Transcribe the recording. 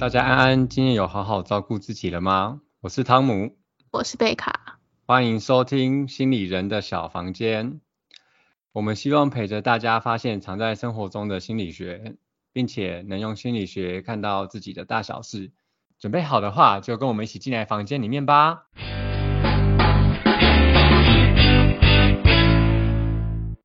大家安安今天有好好照顾自己了吗？我是汤姆。我是贝卡。欢迎收听心理人的小房间。我们希望陪着大家发现藏在生活中的心理学并且能用心理学看到自己的大小事。准备好的话就跟我们一起进来房间里面吧。